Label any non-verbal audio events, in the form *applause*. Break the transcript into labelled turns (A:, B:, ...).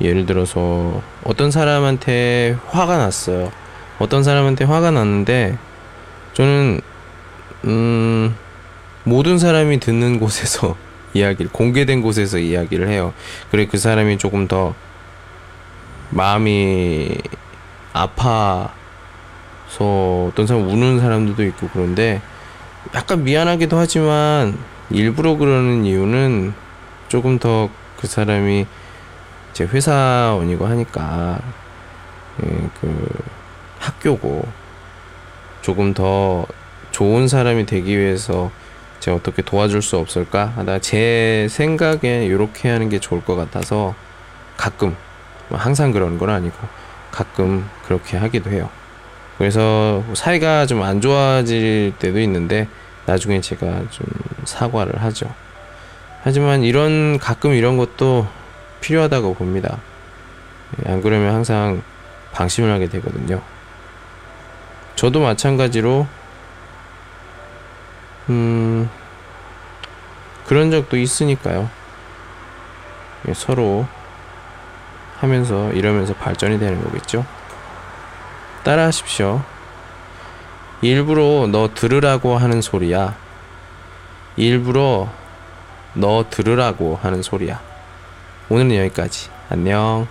A: 예를 들어서 어떤 사람한테 화가 났어요. 어떤 사람한테 화가 났는데 저는 음 모든 사람이 듣는 *laughs* 곳에서 이야기를 공개된 곳에서 이야기를 해요. 그래 그 사람이 조금 더 마음이 아파서 어떤 사람 우는 사람들도 있고 그런데 약간 미안하기도 하지만 일부러 그러는 이유는 조금 더 그 사람이 제 회사원이고 하니까 예, 그 학교고 조금 더 좋은 사람이 되기 위해서 제가 어떻게 도와줄 수 없을까 하다 제 생각에 이렇게 하는 게 좋을 것 같아서 가끔 뭐 항상 그런 건 아니고 가끔 그렇게 하기도 해요. 그래서 사이가 좀 안 좋아질 때도 있는데 나중에 제가 좀 사과를 하죠. 하지만 이런 가끔 이런 것도 필요하다고 봅니다. 예, 안 그러면 항상 방심을 하게 되거든요. 저도 마찬가지로 음 그런 적도 있으니까요. 예, 서로 하면서 이러면서 발전이 되는 거겠죠. 따라 하십시오. 일부러 너 들으라고 하는 소리야. 일부러 너 들으라고 하는 소리야. 오늘은 여기까지. 안녕.